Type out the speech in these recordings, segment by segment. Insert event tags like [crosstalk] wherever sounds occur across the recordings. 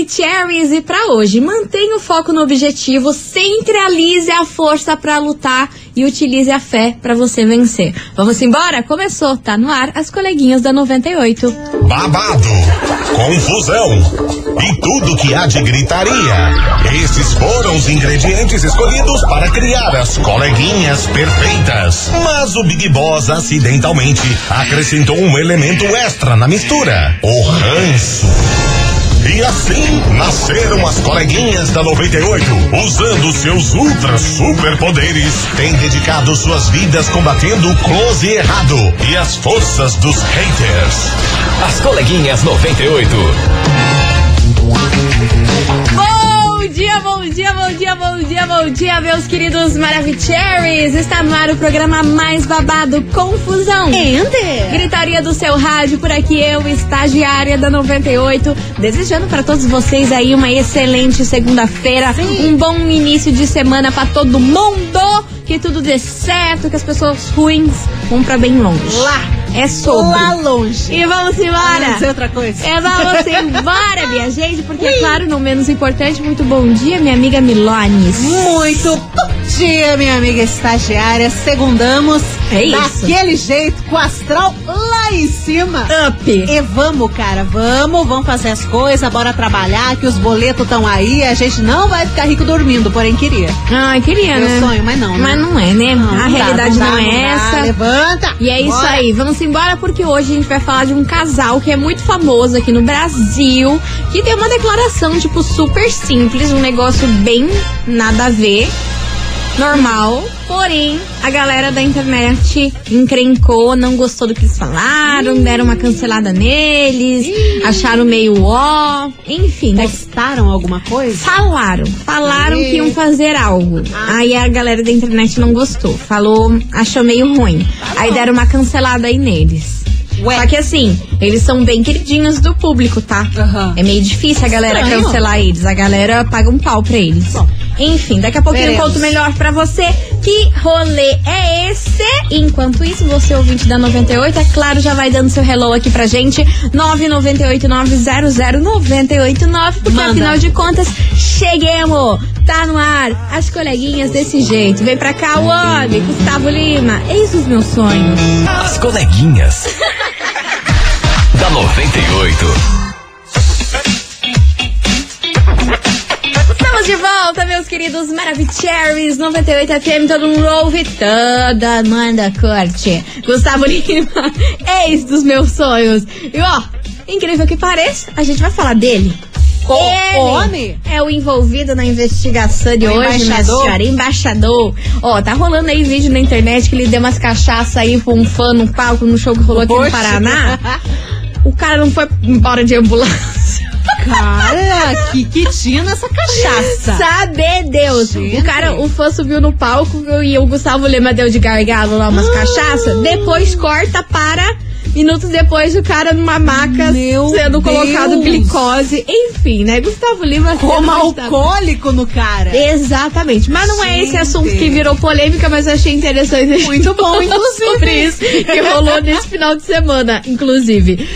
Maravicheries e para hoje, mantenha o foco no objetivo, centralize a força para lutar e utilize a fé para você vencer. Vamos embora? Começou, tá no ar as coleguinhas da 98. Babado, confusão e tudo que há de gritaria. Esses foram os ingredientes escolhidos para criar as coleguinhas perfeitas. Mas o Big Boss acidentalmente acrescentou um elemento extra na mistura: o ranço. E assim nasceram as coleguinhas da 98. Usando seus ultra super poderes, têm dedicado suas vidas combatendo o close e errado e as forças dos haters. As coleguinhas 98. Bom dia, bom dia, bom dia, bom dia, bom dia, meus queridos Maravicheries! Está no ar o programa mais babado, Confusão. Enter. Gritaria do seu rádio, por aqui eu, estagiária da 98, desejando para todos vocês aí uma excelente segunda-feira, um bom início de semana para todo mundo, que tudo dê certo, que as pessoas ruins vão pra bem longe. Lá. É sobre. Lá longe. E vamos Ah, embora! não sei outra coisa. É, vamos [laughs] embora, minha gente, porque, é claro, não menos importante, muito bom dia, minha amiga Milones. Muito bom dia, minha amiga estagiária. Segundamos. É isso. Daquele jeito, com o astral lá em cima. Up! E vamos, cara, vamos, vamos fazer as coisas, bora trabalhar, que os boletos estão aí, a gente não vai ficar rico dormindo, porém queria. Ai, queria, Meu né? sonho, mas não, né? Mas não é, né? Não, a não dá, realidade não não, dá, é não dá. essa. Levanta! E é isso Bora. aí, vamos embora porque hoje a gente vai falar de um casal que é muito famoso aqui no Brasil, que tem uma declaração, tipo, super simples, um negócio bem nada a ver, normal, porém a galera da internet encrencou, não gostou do que eles falaram, deram uma cancelada neles, acharam meio ó, enfim, Postaram alguma coisa? Falaram, falaram Ih. que iam fazer algo. Ah. Aí a galera da internet não gostou, falou, achou meio ruim. Aí deram uma cancelada aí neles. Ué. Só que assim, eles são bem queridinhos do público, tá? Aham. É meio difícil a galera Estranho. cancelar eles. A galera paga um pau pra eles. Bom. Enfim, daqui a pouquinho eu Veremos. conto melhor pra você que rolê é esse. Enquanto isso, você ouvinte da 98, é claro, já vai dando seu hello aqui pra gente. 998-900-989, porque Manda. afinal de contas, cheguemos! Tá no ar, as coleguinhas desse jeito. Vem pra cá o homem, Gustavo Lima, eis os meus sonhos. As coleguinhas. [laughs] da 98. Queridos Maravicheries 98 FM, todo mundo ouve, toda manda corte. Gustavo Lima, [laughs] ex dos meus sonhos. E ó, incrível que pareça, a gente vai falar dele. O Ele homem? é o envolvido na investigação de O hoje, minha embaixador? senhora. Embaixador. Ó, tá rolando aí vídeo na internet que ele deu umas cachaça aí pra um fã no palco no show que rolou aqui no Oxe. Paraná. O cara não foi embora de ambulância. Cara, que que tinha nessa cachaça? Sabe Deus. Gente. O cara, o fã subiu no palco e o Gustavo Lima deu de gargalo lá Ah. umas cachaças. Depois corta para. Minutos depois, o cara numa maca Meu sendo colocado Deus. glicose. Enfim, né? Gustavo Lima Como alcoólico no cara. Exatamente. Mas não é esse Gente. assunto que virou polêmica, mas achei interessante. gente Muito bom, [laughs] inclusive. Sobre isso, que rolou nesse final de semana, inclusive.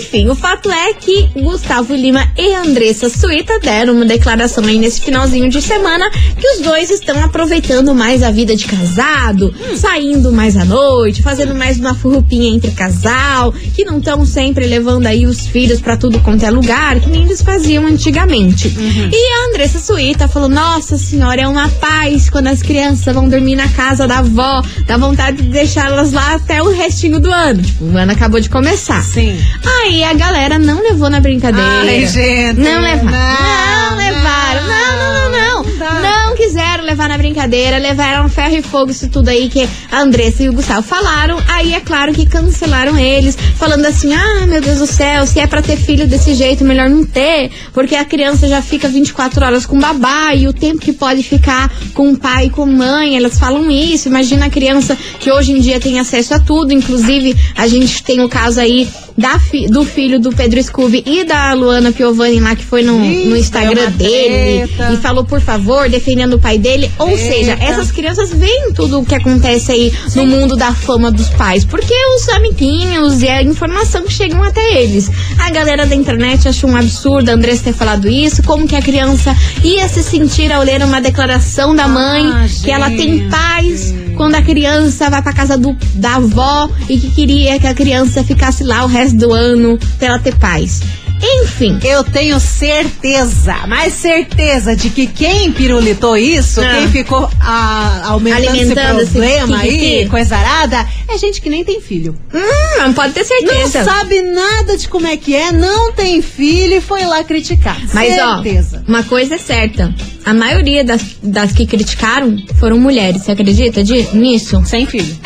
Enfim, o fato é que Gustavo Lima e Andressa Suíta deram uma declaração aí nesse finalzinho de semana que os dois estão aproveitando mais a vida de casado, saindo mais à noite, fazendo mais uma furrupinha entre casal, que não estão sempre levando aí os filhos pra tudo quanto é lugar, que nem eles faziam antigamente. E a Andressa Suíta falou: Nossa senhora, é uma paz quando as crianças vão dormir na casa da avó, dá vontade de deixá-las lá até o restinho do ano. Tipo, o ano acabou de começar. Sim. Aí a galera não levou na brincadeira. Ai, gente. Não levaram. Não, Não, levaram. Não, não, não, não. não quiseram levar na brincadeira, levaram ferro e fogo, isso tudo aí que a Andressa e o Gustavo falaram. Aí é claro que cancelaram eles, falando assim: ah, meu Deus do céu, se é pra ter filho desse jeito, melhor não ter, porque a criança já fica 24 horas com babá e o tempo que pode ficar com o pai e com mãe, elas falam isso. Imagina a criança que hoje em dia tem acesso a tudo, inclusive a gente tem o caso aí da fi- do filho do Pedro Scooby e da Luana Piovani lá, que foi no, Ih, no Instagram dele e falou, por favor, defendendo o pai dele. Ou Eita. seja, essas crianças veem tudo o que acontece aí no mundo da fama dos pais, porque os amiguinhos e a informação que chegam até eles. A galera da internet achou um absurdo a Andressa ter falado isso, como que a criança ia se sentir ao ler uma declaração da mãe, Ah, que ela tem gente. paz quando a criança vai pra casa do, da avó e que queria que a criança ficasse lá o resto do ano pra ela ter paz. Enfim. Eu tenho certeza, mais certeza de que quem pirulitou isso, Ah. quem ficou ah, aumentando Alimentando esse esse problema aí, kikiki. coisa arada, é gente que nem tem filho. Hum, não pode ter Não certeza. sabe nada de como é que é, não tem filho e foi lá criticar. Mas certeza. ó, uma coisa é certa. A maioria das, das que criticaram foram mulheres. Você acredita de, nisso? Sem filho.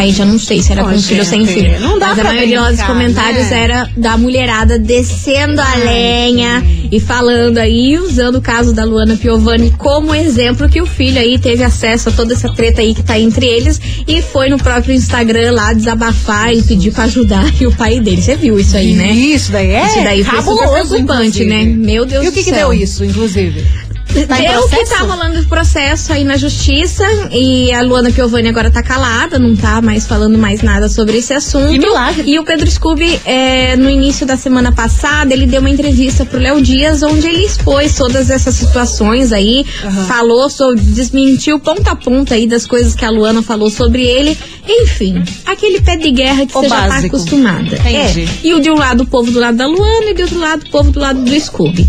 Aí já não sei se era com filho ou sem filho. não dá Mas a maioria dos comentários né? era da mulherada descendo a lenha e falando aí, usando o caso da Luana Piovani como exemplo, que o filho aí teve acesso a toda essa treta aí que tá entre eles e foi no próprio Instagram lá desabafar e pedir pra ajudar e [laughs] o pai dele. Você viu isso aí, né? Isso daí é Isso daí foi super preocupante, inclusive. né? Meu Deus E o do que, que céu. deu isso, inclusive? Tá Deu que processo? tá rolando processo aí na justiça e a Luana Piovani agora tá calada, não tá mais falando mais nada sobre esse assunto. Que milagre. E o Pedro Scooby, é, no início da semana passada, ele deu uma entrevista pro Léo Dias, onde ele expôs todas essas situações aí, falou sobre, desmentiu ponta a ponta aí das coisas que a Luana falou sobre ele. Enfim, aquele pé de guerra que O você já tá básico. acostumada. Entendi. É. E o de um lado o povo do lado da Luana e de outro lado o povo do lado do Scooby.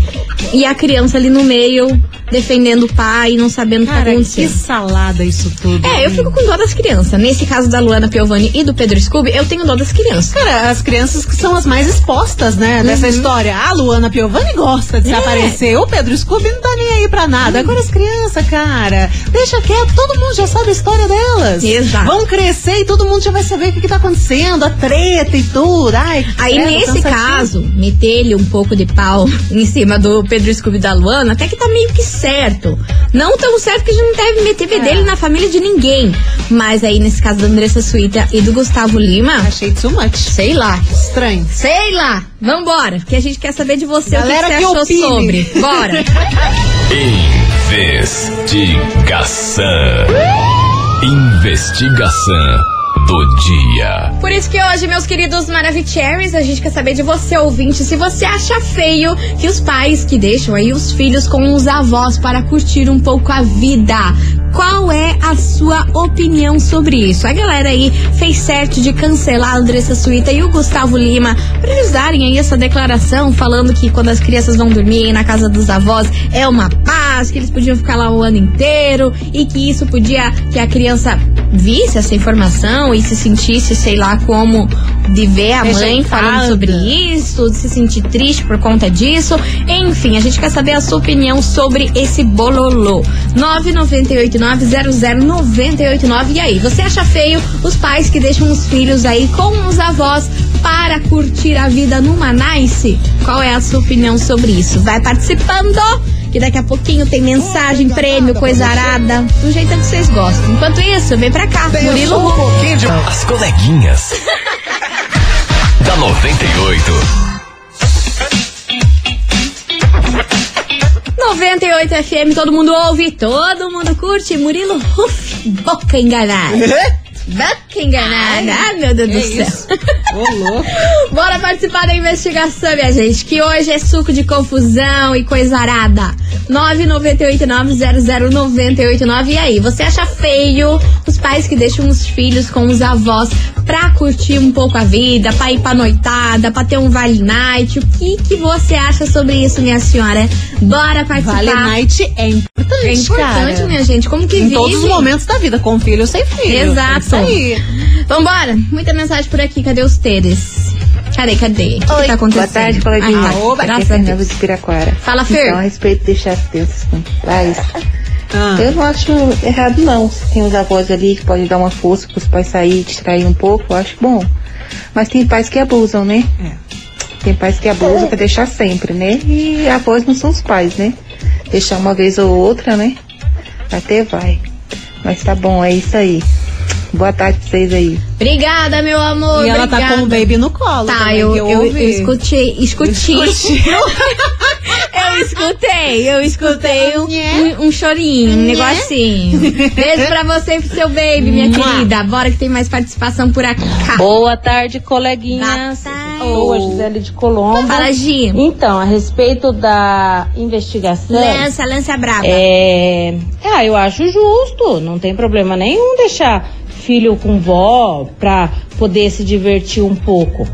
E a criança ali no meio, defendendo o pai, não sabendo o que tá Cara, que acontecendo. salada isso tudo. É, eu fico com dó das crianças. Nesse caso da Luana Piovani e do Pedro Scooby, eu tenho dó das crianças. Cara, as crianças que são as mais expostas, né, Uhum. dessa história. A Luana Piovani gosta de se É. aparecer. O Pedro Scooby não tá nem aí pra nada. Uhum. Agora as crianças, cara, deixa quieto. Todo mundo já sabe a história delas. Exato. Vão crescer e todo mundo já vai saber o que, que tá acontecendo, a treta e tudo. Ai, Aí, credo, nesse caso, meter-lhe um pouco de pau [laughs] em cima do Pedro Scooby e da Luana, até que tá meio que certo. Não tão certo que a gente não deve meter É. dele na família de ninguém. Mas aí, nesse caso da Andressa Suíta e do Gustavo Lima, Achei too much. sei lá. Estranho. Sei lá. Vambora, que a gente quer saber de você Galera o que, que que você achou opine. sobre. Bora. Investigação. Investigação do dia. Por isso que hoje, meus queridos Maravicheries, a gente quer saber de você, ouvinte, se você acha feio que os pais que deixam aí os filhos com os avós para curtir um pouco a vida. Qual é a sua opinião sobre isso? A galera aí fez certo de cancelar a Andressa Suíta e o Gustavo Lima para eles darem aí essa declaração falando que quando as crianças vão dormir na casa dos avós é uma paz, que eles podiam ficar lá o ano inteiro e que isso podia que a criança visse essa informação e se sentisse, sei lá, como de ver a mãe Rejeitada. falando sobre isso, de se sentir triste por conta disso. Enfim, a gente quer saber a sua opinião sobre esse bololô. 998900989. E aí, você acha feio os pais que deixam os filhos aí com os avós para curtir a vida numa nice? Qual é a sua opinião sobre isso? Vai participando! Que daqui a pouquinho tem mensagem, prêmio, coisa arada, do jeito que vocês gostam. Enquanto isso, vem pra cá, Murilo Ru. As coleguinhas. [laughs] da 98. 98 FM, todo mundo ouve, todo mundo curte. Murilo Ruff, boca enganada. Boca enganada. Ai, meu Deus do É céu. [laughs] Ô. Bora participar da investigação, minha gente, que hoje é suco de confusão e coisa arada. 998900989. E aí, você acha feio os pais que deixam os filhos com os avós pra curtir um pouco a vida, pra ir pra noitada, pra ter um vale night? O que, que você acha sobre isso, minha senhora? Bora participar. Vale Night é importante, É importante, cara. minha gente. Como que Em vive? todos os momentos da vida, com filho ou sem filho. Exato. É isso aí. Vambora. Muita mensagem por aqui. Cadê os teres? Cadê, cadê? O que Oi, tá acontecendo? boa tarde, coleguinha. Ah. Oba, é Graças a Fernanda Deus. de Piraquara. Fala, Fer. Então, a respeito de deixar as crianças com pais, Ah. eu não acho errado não. Se tem os avós ali que podem dar uma força para os pais sair, distrair um pouco, eu acho bom. Mas tem pais que abusam, né? É. Tem pais que abusam pra deixar sempre, né? E avós não são os pais, né? Deixar uma vez ou outra, né? Até vai. Mas tá bom, é isso aí. Boa tarde pra vocês aí. Obrigada, meu amor. E ela tá obrigada. com o baby no colo. Tá, também, eu, eu, eu ouvi. escutei, escutei. [laughs] eu escutei, eu escutei um, um, um chorinho, um negocinho. Beijo pra você e pro seu baby, minha querida. Bora que tem mais participação por aqui. Boa tarde, coleguinhas. Boa tarde. Sou a Gisele de Colombo. Fala, Gi. Então, a respeito da investigação. Lança, lança braba. É, ah, eu acho justo, não tem problema nenhum deixar filho com vó pra poder se divertir um pouco.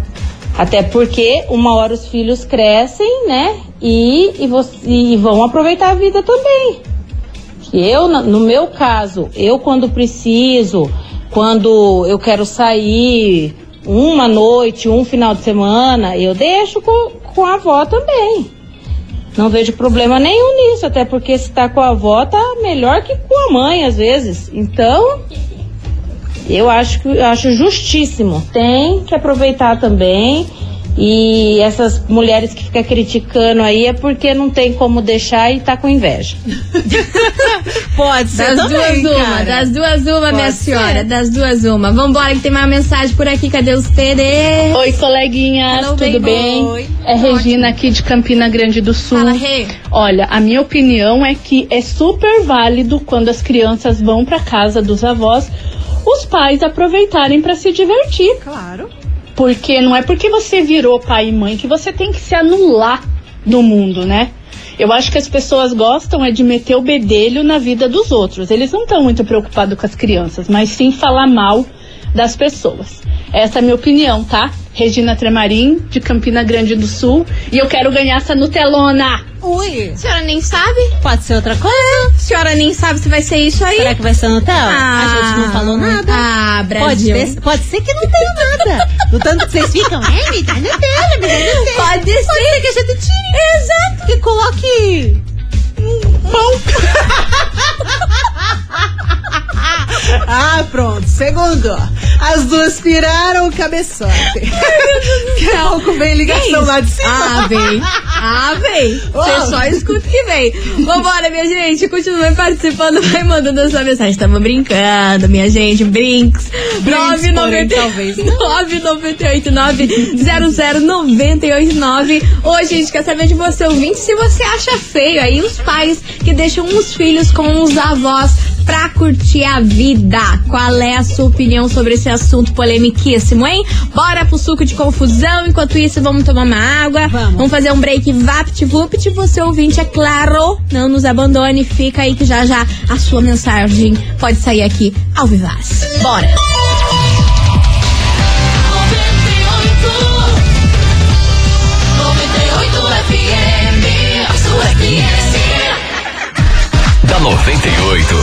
Até porque uma hora os filhos crescem, né? E, e, você- e vão aproveitar a vida também. Eu, no meu caso, eu quando preciso, quando eu quero sair uma noite, um final de semana, eu deixo com, com a avó também. Não vejo problema nenhum nisso, até porque se tá com a avó, tá melhor que com a mãe, às vezes. Então, eu acho que eu acho justíssimo. Tem que aproveitar também. E essas mulheres que ficam criticando aí é porque não tem como deixar e tá com inveja. [laughs] Pode ser Das também, duas uma, cara. das duas uma, minha ser. senhora, das duas uma. Vambora que tem mais mensagem por aqui, cadê os TD? Oi, coleguinhas, Hello, tudo baby. bem? Oi. É Regina aqui de Campina Grande do Sul. Fala, Rê. Olha, a minha opinião é que é super válido quando as crianças vão para casa dos avós, os pais aproveitarem para se divertir. Claro. Porque não é porque você virou pai e mãe que você tem que se anular do mundo, né? Eu acho que as pessoas gostam é de meter o bedelho na vida dos outros. Eles não estão muito preocupados com as crianças, mas sim falar mal das pessoas. Essa é a minha opinião, tá? Regina Tremarim, de Campina Grande do Sul. E eu quero ganhar essa Nutelona. Ui. A senhora nem sabe? Pode ser outra coisa? A senhora nem sabe se vai ser isso aí? Será que vai ser Nutella? a gente não falou nada. Ah, Pode, Brasil. ter- pode ser que não tenha nada. Do tanto que vocês ficam, é, me dá Nutella, me dá Nutella. Pode ser. Pode ser que a gente tire. Exato. Que coloque Ah, pronto. Segundo. As duas piraram o cabeçote. Daqui [laughs] a pouco vem ligação lá de cima. Ah, vem. Ah, vem. Você só escuta que vem. Vambora, minha gente. Continue participando. Vai mandando a sua mensagem. Tamo brincando, minha gente. Brinks. Brinks, porém, talvez 998900989. Hoje a gente quer saber de você, ouvinte, se você acha feio aí os pais que deixam os filhos com os avós pra curtir a vida. Qual é a sua opinião sobre esse assunto polemiquíssimo, hein? Bora pro suco de confusão. Enquanto isso, vamos tomar uma água. Vamos. fazer um break vapt-vupt. Você ouvinte, é claro, não nos abandone. Fica aí que já já a sua mensagem pode sair aqui ao vivaz. Bora! 98.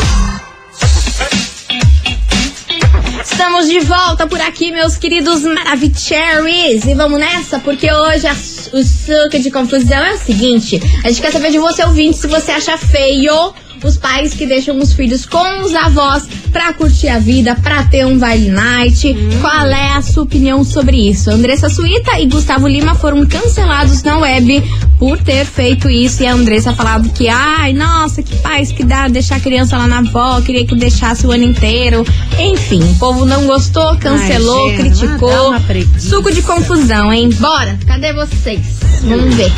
Estamos de volta por aqui, meus queridos Maravicheries. E vamos nessa, porque hoje a- o suco de confusão é o seguinte: a gente quer saber de você, ouvinte, se você acha feio os pais que deixam os filhos com os avós pra curtir a vida, pra ter um baile night. Qual é a sua opinião sobre isso? Andressa Suíta e Gustavo Lima foram cancelados na web por ter feito isso. E a Andressa falava que, ai, nossa, que pais que dá deixar a criança lá na avó, queria que deixasse o ano inteiro. Enfim, o povo não gostou, cancelou, Ai, criticou. Suco de confusão, hein? Bora, cadê vocês? Vamos ver.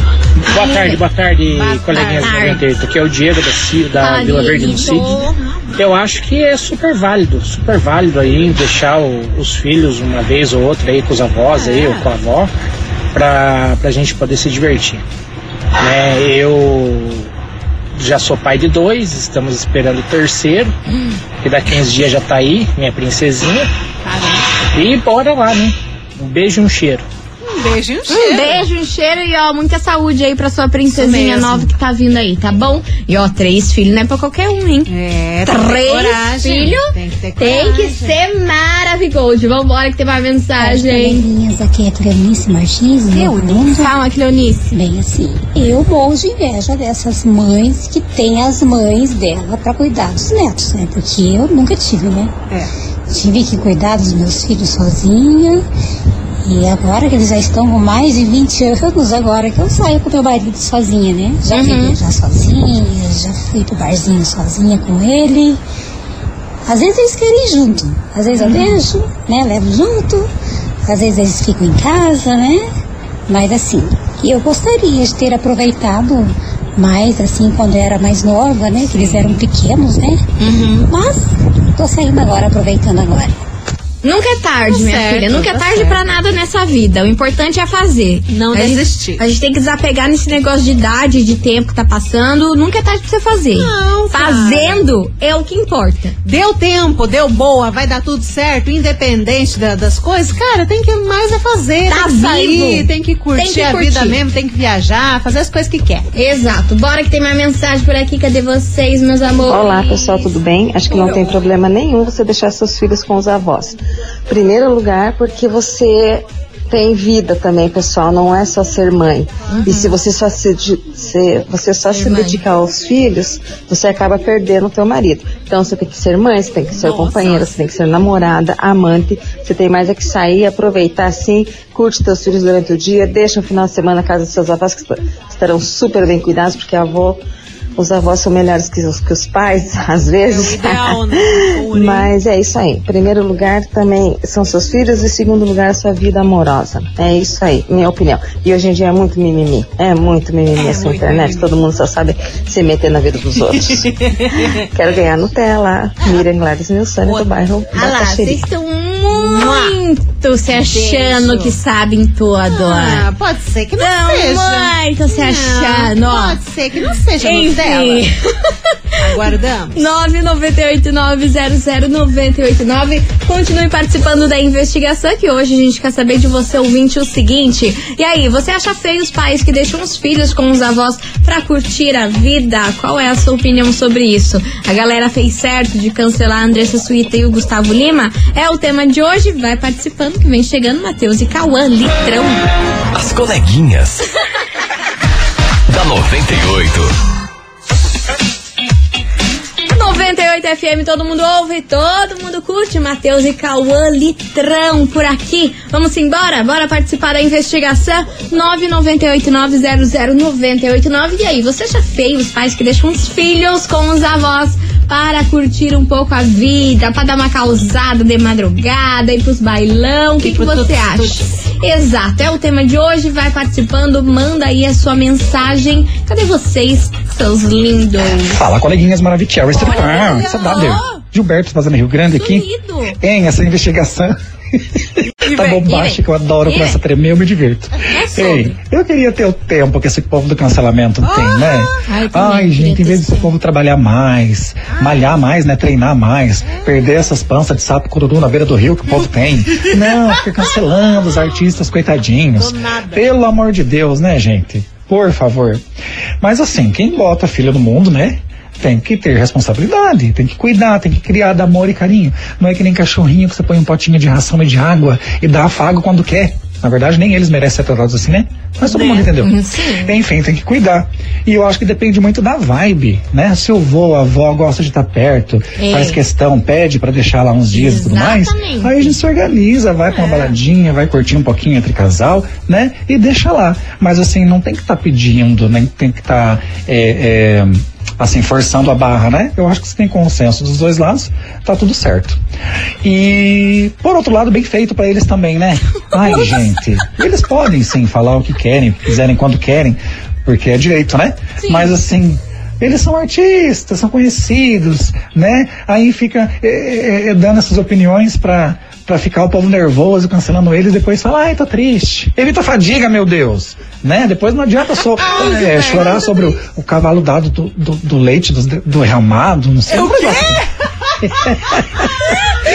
Boa tarde, boa tarde, Boa coleguinhas tarde. da 98. Aqui é o Diego da, Ci- da Vila Verde no Dieguito. CID. Eu acho que é super válido, super válido aí deixar o- os filhos uma vez ou outra aí com os avós aí, ou com a avó, pra, pra gente poder se divertir. Né, eu já sou pai de dois, estamos esperando o terceiro, que daqui uns dias já tá aí, minha princesinha. E bora lá, né? Um beijo e um cheiro. Um beijo e um Um cheiro. beijo, um cheiro e ó, muita saúde aí pra sua princesinha nova que tá vindo aí, tá bom? E ó, três filhos não é pra qualquer um, hein? É, tem Três filhos Tem que ter tem que ser maravilhoso. Vambora que tem uma mensagem. Coleguinhas, aqui é Cleonice Martins, meu mundo. Calma, Cleonice. Bem assim, eu morro de inveja dessas mães que têm as mães dela pra cuidar dos netos, né? Porque eu nunca tive, né? É. Tive que cuidar dos meus filhos sozinha. E agora que eles já estão com mais de 20 anos, agora que eu saio com meu marido sozinha, né? Já fui viajar sozinha, já fui pro barzinho sozinha com ele. Às vezes eles querem ir junto, às vezes eu deixo, né, levo junto, às vezes eles ficam em casa, né? Mas assim, eu gostaria de ter aproveitado mais, assim, quando eu era mais nova, né? Que eles eram pequenos, né? Mas tô saindo agora, aproveitando agora. Nunca é tarde, Tá minha certo, filha. Nunca é tá tarde certo. pra nada nessa vida. O importante é fazer. Não a gente- desistir. a gente tem que desapegar nesse negócio de idade, de tempo que tá passando. Nunca é tarde pra você fazer. Não, cara. Fazendo é o que importa. Deu tempo, deu boa, vai dar tudo certo, independente da- das coisas, cara, tem que mais é fazer, Tá tem que sair, vivo. tem que curtir Tem que a curtir. vida mesmo, tem que viajar, fazer as coisas que quer. Exato. Bora que tem mais mensagem por aqui. Cadê vocês, meus amores? Olá pessoal, tudo bem? Acho que não tem problema nenhum você deixar seus filhos com os avós. Primeiro lugar, porque você tem vida também, pessoal, não é só ser mãe. E se você só se, se- você só se mãe. dedicar aos filhos, você acaba perdendo o teu marido. Então você tem que ser mãe, você tem que ser companheira, você tem que ser namorada, amante, você tem mais é que sair, aproveitar assim, curte teus filhos durante o dia, deixa um final de semana na casa dos seus avós que est- estarão super bem cuidados, porque a avó os avós são melhores que os, que os pais, [laughs] às vezes. ideal, né? [laughs] Mas é isso aí. Em primeiro lugar também são seus filhos e em segundo lugar sua vida amorosa. É isso aí, minha opinião. E hoje em dia é muito mimimi. É muito mimimi essa muito internet. mimimi. Todo mundo só sabe se meter na vida dos outros. [laughs] Quero ganhar Nutella. Miriam Gladys Nilsson do bairro Ah lá, Bacaxiri. vocês estão muito se achando Beijo. que sabem tudo. Ah, pode ser que não Tão seja. muito se achando, Não. Pode ser que não seja Enfim. Nutella. [laughs] Aguardamos. 998900989. Continue participando da investigação que hoje a gente quer saber de você, ouvinte, o seguinte. E aí, você acha feio os pais que deixam os filhos com os avós pra curtir a vida? Qual é a sua opinião sobre isso? A galera fez certo de cancelar a Andressa Suíta e o Gustavo Lima? É o tema de hoje. Vai participando que vem chegando Matheus e Cauã, litrão. As coleguinhas. [laughs] da 98. 98 FM, todo mundo ouve, todo mundo curte. Matheus e Cauã Litrão por aqui. Vamos embora? Bora participar da investigação? 998900989. E aí, você acha feio os pais que deixam os filhos com os avós para curtir um pouco a vida, para dar uma causada de madrugada, ir pros bailão? O que, que você acha? Exato, é o tema de hoje. Vai participando, manda aí a sua mensagem. Cadê vocês, seus lindos? Fala, coleguinhas maravilhosas. Ah, Olha, saudade. ó. Gilberto fazendo Rio Grande aqui. Em essa investigação. tá bombástica, eu adoro, E começa vem. a tremer, eu me divirto. É. Ei, eu queria ter o tempo que esse povo do cancelamento tem, né? Ai, também gente, em vez desse esse povo trabalhar mais, malhar mais, né? Treinar mais, perder essas panças de sapo cururu na beira do rio que o povo tem. [laughs] Não, fica cancelando os artistas coitadinhos. Pelo amor de Deus, né, gente? Por favor. Mas assim, quem bota filha no mundo, né? Tem que ter responsabilidade, tem que cuidar, tem que criar de amor e carinho. Não é que nem cachorrinho que você põe um potinho de ração e de água e dá afago quando quer. Na verdade, nem eles merecem ser tratados assim, né? Mas todo mundo entendeu. [laughs] Sim. Enfim, tem que cuidar. E eu acho que depende muito da vibe, né? Se o vô, a avó gosta de estar perto, É. faz questão, pede pra deixar lá uns dias e tudo mais, Exatamente. aí a gente se organiza, vai pra uma baladinha, vai curtir um pouquinho entre casal, né? E deixa lá. Mas assim, não tem que estar pedindo, nem tem que estar é, é, assim, forçando a barra, né? Eu acho que se tem consenso dos dois lados, tá tudo certo. E, por outro lado, bem feito pra eles também, né? Ai, gente, eles podem sim falar o que querem, quiserem quando querem, porque é direito, né? Mas assim, eles são artistas, são conhecidos, né? Aí fica é, é, dando essas opiniões pra, pra ficar o povo nervoso, cancelando eles, depois fala, ai, tô triste. Evita fadiga, meu Deus. Né? Depois não adianta só [laughs] é, chorar sobre o, o cavalo dado do, do, do leite, do, do derramado, não sei. O [laughs] [laughs]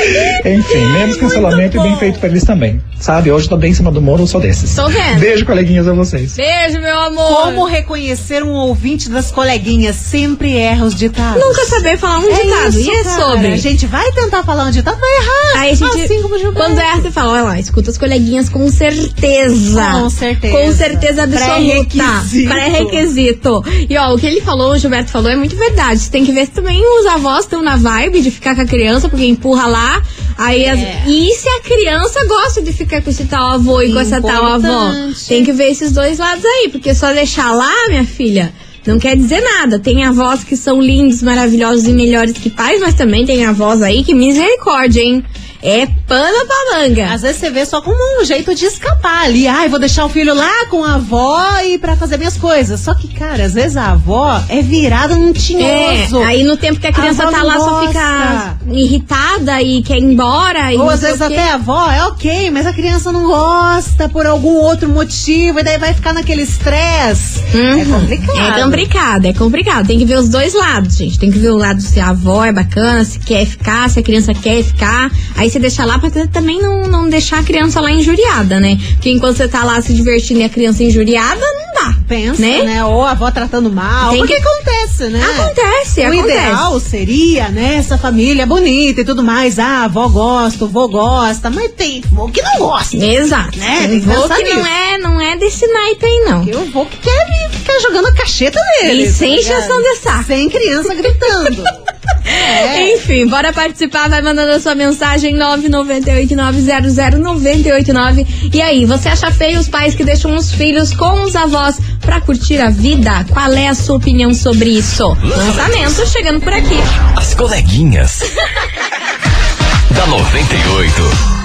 Enfim, menos cancelamento e bem feito pra eles também. Sabe? Hoje tô bem em cima do muro, eu sou desses. Tô vendo. Beijo, coleguinhas, a vocês. Beijo, meu amor. Como reconhecer um ouvinte das coleguinhas sempre erra os ditados? Nunca saber falar um É ditado. isso, e é cara. sobre. A gente vai tentar falar um ditado, vai errar. Aí a gente, Assim como Gilberto. quando erra, você fala, olha lá, escuta as coleguinhas com certeza. Com certeza. Com certeza absoluta. Pré-requisito. Pré-requisito. E ó, o que ele falou, o Gilberto falou, é muito verdade. Você tem que ver se também os avós estão na vibe de ficar com a criança, porque empurra lá. Aí as- É. E se a criança gosta de ficar com esse tal avô e com essa tal avó? Tem que ver esses dois lados aí, porque só deixar lá, minha filha. não quer dizer nada. Tem avós que são lindos, maravilhosos e melhores que pais, mas também tem avós aí que misericórdia, hein? É pano pra manga. Às vezes você vê só como um jeito de escapar ali. Ai, vou deixar o filho lá com a avó e pra fazer minhas coisas. Só que, cara, às vezes a avó é virada num tinhoso. É, aí no tempo que a criança A tá lá, só gosta. fica irritada e quer ir embora. E Ou às vezes até a avó é ok, mas a criança não gosta por algum outro motivo e daí vai ficar naquele estresse. É complicado. É complicado, é complicado. Tem que ver os dois lados, gente. Tem que ver o lado se a avó é bacana, se quer ficar, se a criança quer ficar. Aí você deixa lá pra também não, não deixar a criança lá injuriada, né? Porque enquanto você tá lá se divertindo e a criança injuriada, não dá. Pensa, né? né? Ou a avó tratando mal. Tem porque que- acontece, né? Acontece, o acontece. ideal seria, né, essa família bonita e tudo mais. Ah, a avó gosta, o vô gosta, mas tem vô que não gosta. Exato. Né? Tem Tem que não é, não é desse naipe aí, não. Eu vou que quer ficar jogando a cacheta nele. E sem tá ligado? encheção de saco. Sem criança gritando. [laughs] É. [laughs] Enfim, bora participar, vai mandando a sua mensagem 998900989. E aí, você acha feio os pais que deixam os filhos com os avós pra curtir a vida? Qual é a sua opinião sobre isso? Lançamento chegando por aqui. As coleguinhas. [laughs] da 98.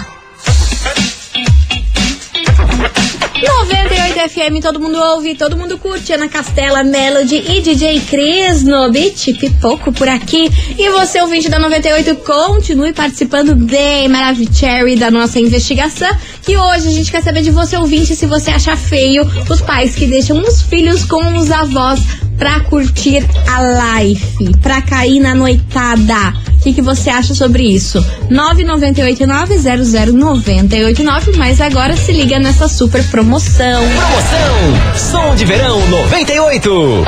FM, todo mundo ouve, todo mundo curte. Ana Castela, Melody e DJ Cris no Beat Pipoco por aqui. E você, ouvinte da 98, continue participando bem Maravicherry da nossa investigação. Que hoje a gente quer saber de você, ouvinte, se você acha feio os pais que deixam os filhos com os avós pra curtir a life, pra cair na noitada. O que, que você acha sobre isso? 998900989, mas agora se liga nessa super promoção. Promoção Som de Verão 98.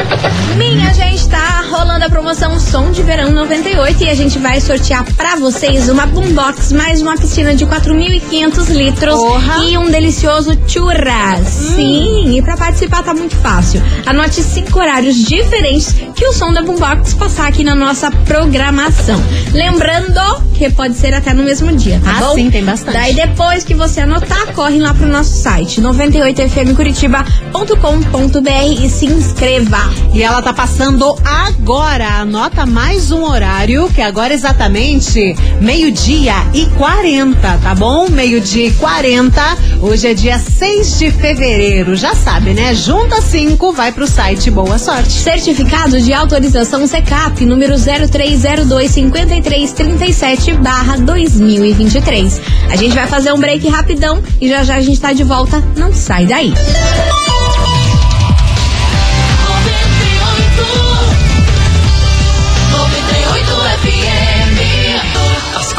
Minha gente, tá rolando a promoção Som de Verão 98 e a gente vai sortear pra vocês uma boombox, mais uma piscina de 4.500 litros e um delicioso churras. Sim, e pra participar tá muito fácil. Anote cinco horários diferentes que o som da boombox passar aqui na nossa programação. Lembrando que pode ser até no mesmo dia, tá Ah, bom? sim, tem bastante. Daí depois que você anotar, corre lá pro nosso site 98fmcuritiba.com.br e se inscreva. E ela tá passando agora. Anota mais um horário, que agora é exatamente meio-dia e 40, tá bom? Meio-dia e 40. Hoje é dia 6 de fevereiro. Já sabe, né? Junta 5, vai pro site. Boa sorte. Certificado de autorização CECAP número 03025337 barra 2023. A gente vai fazer um break rapidão e já já a gente tá de volta. Não sai daí. As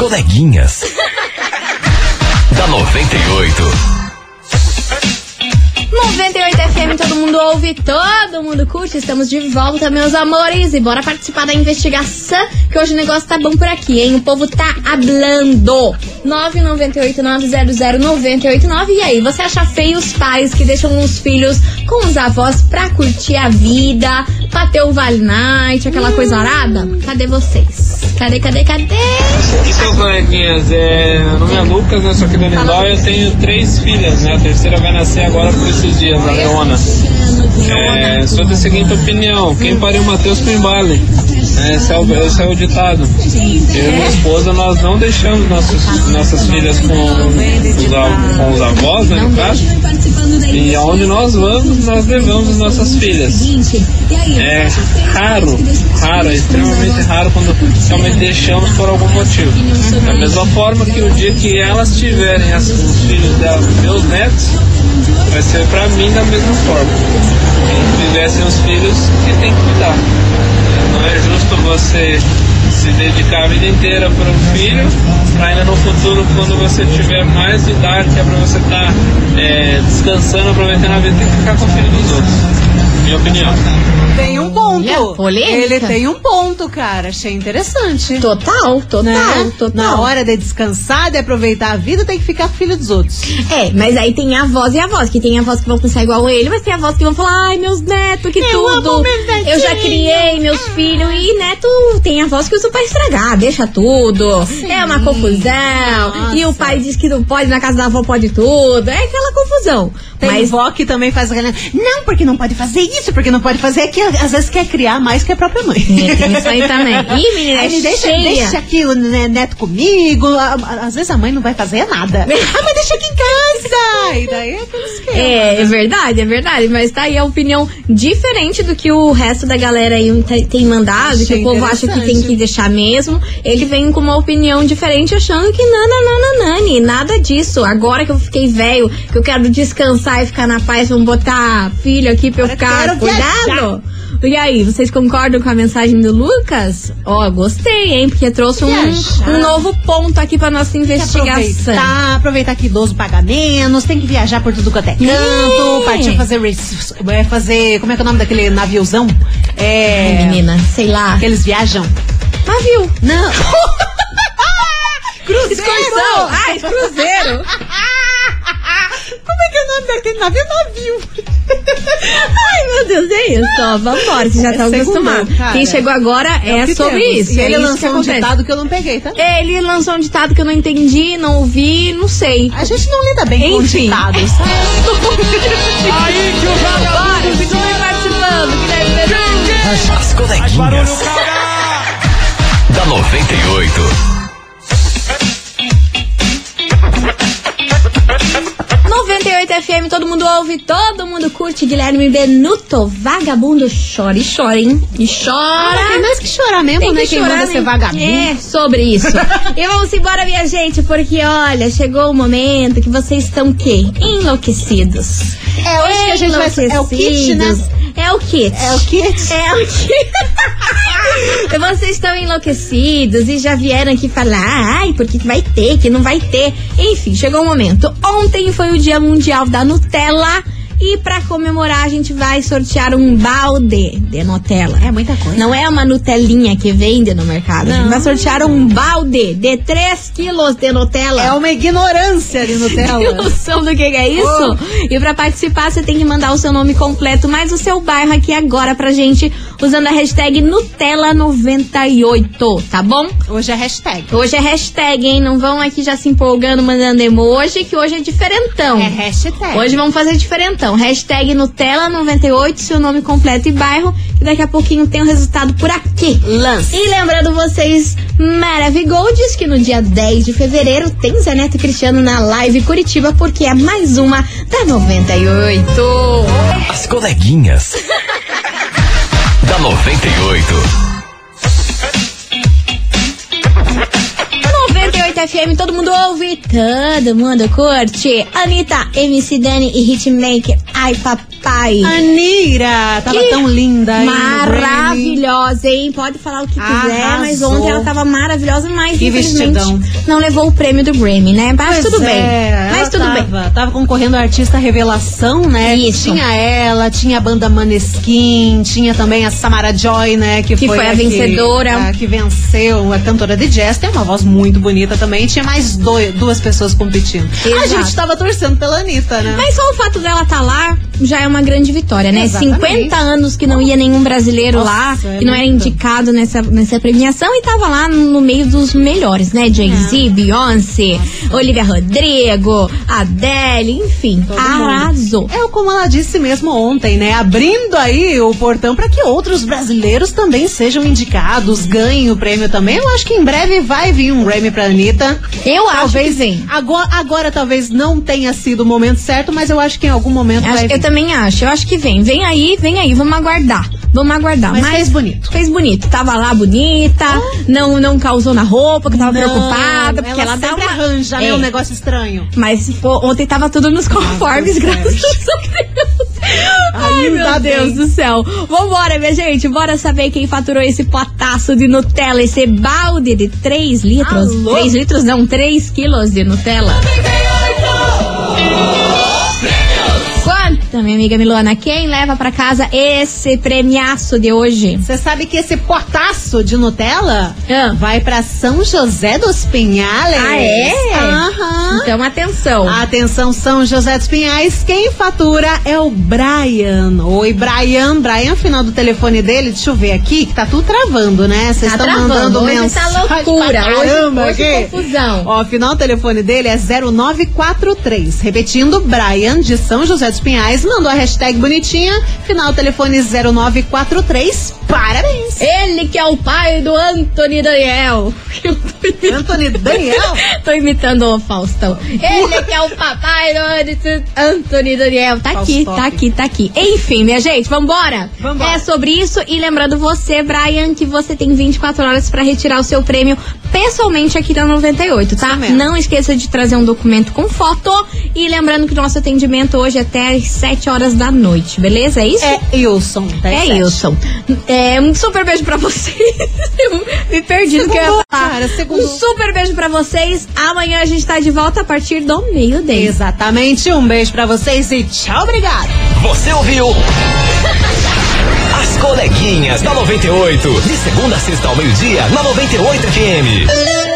coleguinhas. da 98. 98 FM, todo mundo ouve, todo mundo curte. Estamos de volta, meus amores. E bora participar da investigação, que hoje o negócio tá bom por aqui, hein? O povo tá hablando. 998-900-989. E aí, você acha feio os pais que deixam os filhos com os avós pra curtir a vida, pra ter o Vale Night, aquela coisa arada? Cadê vocês? Cadê, cadê, cadê? Então, coleguinhas, é, meu nome é Lucas, né? Sou aqui da Lindóia. Eu tenho três filhas, né? A terceira vai nascer agora por esses dias, a Leona. É, sou da seguinte opinião: quem pariu Mateus com embale. É, esse, é o, esse é o ditado. Eu e minha esposa, nós não deixamos nossos, nossas filhas com os, com os avós, né? No caso. E aonde nós vamos, nós levamos nossas filhas. É raro, raro, é extremamente raro quando realmente deixamos por algum motivo. Da mesma forma que o dia que elas tiverem as- os filhos delas, meus netos, vai ser pra mim da mesma forma. Quem tivessem os filhos, que tem que cuidar. Não é justo você se dedicar a vida inteira para um filho, para ainda no futuro, quando você tiver mais idade, que é para você estar descansando, aproveitando a vida, tem que ficar com o filho dos outros. Minha opinião. Tem um ponto. Ele tem um ponto, cara. Achei interessante. Total, total, Né? total. Na hora de descansar, de aproveitar a vida, tem que ficar com o filho dos outros. É, mas aí tem avós e avós, que tem avós que vão pensar igual ele, mas tem avós que vão falar, ai, meus netos, que Eu tudo. meus netinhos." Eu já criei meus filhos e neto tem avós que pra estragar, deixa tudo. É uma confusão. E o pai diz que não pode, na casa da avó pode tudo. É aquela confusão. Tem mas vó que também faz. Não, porque não pode fazer isso, porque não pode fazer é que às vezes quer criar mais que a própria mãe. É, tem isso aí também. [laughs] Ih, menina, é Aí me deixa, cheia. deixa aqui o ne- neto comigo. Às vezes a mãe não vai fazer nada. [laughs] ah, mas deixa aqui em casa. E daí é aquele esquema. É, é verdade, é verdade. Mas tá aí a opinião diferente do que o resto da galera aí tem- mandado, que Achei o povo acha que tem que deixar mesmo. Ele vem com uma opinião diferente, achando que nana, nana, nani, nada disso. Agora que eu fiquei velho, que eu quero descansar e ficar na paz, vamos botar filho aqui pra eu ficar cuidado. E aí, vocês concordam com a mensagem do Lucas? Ó, gostei, hein? Porque trouxe um, um novo ponto aqui pra nossa investigação. Aproveitar, aproveitar que idoso paga menos, tem que viajar por tudo quanto é canto, partir fazer, é, fazer. Como é que é o nome daquele naviozão? É. Ai, menina, sei lá. Que eles viajam. Navio. Não. Cruzeiro! Excursão. Ah, cruzeiro. Como é que é o nome daquele navio? Navio. Ai, meu Deus, é isso. Ó, vambora, vocês já É estão segundão, acostumados. cara. Quem chegou agora é, que sobre temos. isso. E é ele isso que lançou um ditado que eu não peguei, tá? Ele lançou um ditado que eu não entendi, não ouvi, não sei. A gente não lida bem com Enfim. ditados. Aí que o Bora, continue participando, Guilherme Verão. As coleguinhas. Da 98. 98 FM, todo mundo ouve, todo mundo curte. Guilherme Benuto, vagabundo, chora e chora, hein? E chora. Ah, tem mais que chorar mesmo, Tem né? que Quem chorar, manda né? ser vagabundo. É, sobre isso. [laughs] e vamos embora, minha gente, porque olha, chegou o momento que vocês estão o quê? Enlouquecidos. É hoje que a gente vai- é o kit, né? Enlouquecidos. É o kit. É o kit? É o kit. [laughs] [laughs] Vocês estão enlouquecidos e já vieram aqui falar, ai, por que que vai ter, que não vai ter. Enfim, chegou o momento. Ontem foi o Dia Mundial da Nutella. E pra comemorar, a gente vai sortear um balde de Nutella. É muita coisa. Não é uma Nutelinha que vende no mercado. A gente Não. vai sortear um balde de 3 quilos de Nutella. É uma ignorância de Nutella. [laughs] Tem noção do que que é isso? E pra participar, você tem que mandar o seu nome completo, mais o seu bairro aqui agora pra gente, usando a hashtag Nutella98, tá bom? Hoje é hashtag. Hoje é hashtag, hein? Não vão aqui já se empolgando, mandando emoji, que hoje é diferentão. É hashtag. Hoje vamos fazer diferentão. Hashtag Nutella98, seu nome completo e bairro. E daqui a pouquinho tem o resultado por aqui. Lance. E lembrando vocês, Maravigoldes, que no dia 10 de fevereiro tem Zé Neto e Cristiano na live Curitiba, porque é mais uma da 98. As coleguinhas. [laughs] da 98. 98 FM, todo mundo ouve, todo mundo curte. Anitta, MC Dani e Hitmaker, ai papai. Anira, tava Que tão linda. hein. Maravilhosa, hein? Pode falar o que quiser, Arrasou. mas ontem ela tava maravilhosa, mas Que infelizmente vestidão. não levou o prêmio do Grammy, né? Mas Pois tudo é, bem. Mas tudo bem. tava, Tava concorrendo a artista revelação, né? Isso. Tinha ela, tinha a banda Maneskin, tinha também a Samara Joy, né? Que, Que foi a que- vencedora. a que venceu, a cantora de jazz. Tem uma voz muito bonita também. Tinha mais dois, duas pessoas competindo. A Exato. gente tava torcendo pela Anitta, né? Mas só o fato dela estar lá já é uma grande vitória, né? Exatamente. 50 anos que não ia nenhum brasileiro Nossa, lá, é que não era indicado nessa, nessa premiação e tava lá no meio dos melhores, né? Jay-Z, Beyoncé, Olivia Rodrigo, Adele, enfim, Todo mundo. arrasou. É como ela disse mesmo ontem, né? Abrindo aí o portão para que outros brasileiros também sejam indicados, ganhem o prêmio também. Eu acho que em breve vai vir um Grammy pra Anitta. Eu acho Talvez que vem. Agora, agora talvez não tenha sido o momento certo, mas eu acho que em algum momento Acho- vai vir. Também acho, eu acho que vem. Vem aí, vem aí, vamos aguardar. Vamos aguardar. Mas fez bonito. Fez bonito. Tava lá bonita, não, não causou na roupa, que tava preocupada, porque ela, ela dá uma... arranja, né? É. Um negócio estranho. Mas pô, ontem tava tudo nos conformes, Deus. graças a Deus. Ai, Ainda meu Deus do céu. Vambora, minha gente. Bora saber quem faturou esse potaço de Nutella, esse balde de 3 litros. Alô? 3 litros não, 3 quilos de Nutella. Quanto, minha amiga Milona? Quem leva pra casa esse premiaço de hoje? Você sabe que esse potaço de Nutella Ah. vai pra São José dos Pinhales. Ah, é? Aham. Então, atenção. Atenção, São José dos Pinhais, quem fatura é o Brian. Oi, Brian. Brian, final do telefone dele, deixa eu ver aqui, que tá tudo travando, né? Vocês Tá estão travando. mandando Hoje tá mensagem loucura. pra Hoje- caramba hoje aqui. confusão. Ó, final do telefone dele é 0943. Repetindo, Brian, de São José dos Pinhais, Mas mandou a hashtag bonitinha, final telefone 0943. Parabéns! Ele que é o pai do Anthony Daniel. [laughs] Anthony [laughs] Daniel? Tô imitando o Faustão. Ele que é o papai do Anthony Daniel. Tá aqui, tá aqui, tá aqui. Enfim, minha gente, vambora? Vambora. É sobre isso. E lembrando você, Brian, que você tem 24 horas pra retirar o seu prêmio pessoalmente aqui da 98, tá? Não esqueça de trazer um documento com foto. E lembrando que nosso atendimento hoje é até às 7 horas da noite, beleza? É isso? É Wilson. É Wilson. É, um super beijo pra vocês. [laughs] Eu me perdi no que eu ia falar. cara. Um super beijo pra vocês. Amanhã a gente tá de volta a partir do meio-dia. Exatamente. Um beijo pra vocês e tchau, obrigado. Você ouviu? [laughs] As coleguinhas da 98. De segunda a sexta ao meio-dia, na 98 FM.